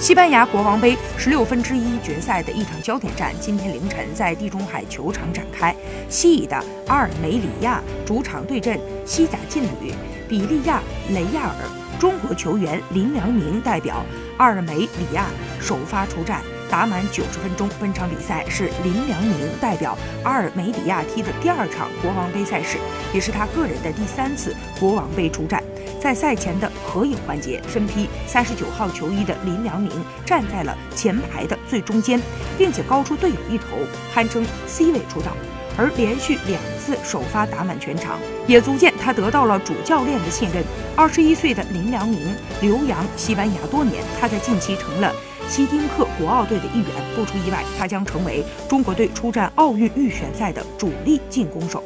西班牙国王杯十六分之一决赛的一场焦点战，今天凌晨在地中海球场展开。西乙的阿尔梅里亚主场对阵西甲劲旅比利亚雷亚尔，中国球员林良铭代表阿尔梅里亚首发出战。打满九十分钟，本场比赛是林良铭代表阿尔梅里亚踢的第二场国王杯赛事，也是他个人的第三次国王杯出战。在赛前的合影环节，身披三十九号球衣的林良铭站在了前排的最中间，并且高出队友一头，堪称 C 位出道。而连续两次首发打满全场，也足见他得到了主教练的信任。二十一岁的林良铭留洋西班牙多年，他在近期成了希丁克国奥队的一员。不出意外，他将成为中国队出战奥运预选赛的主力进攻手。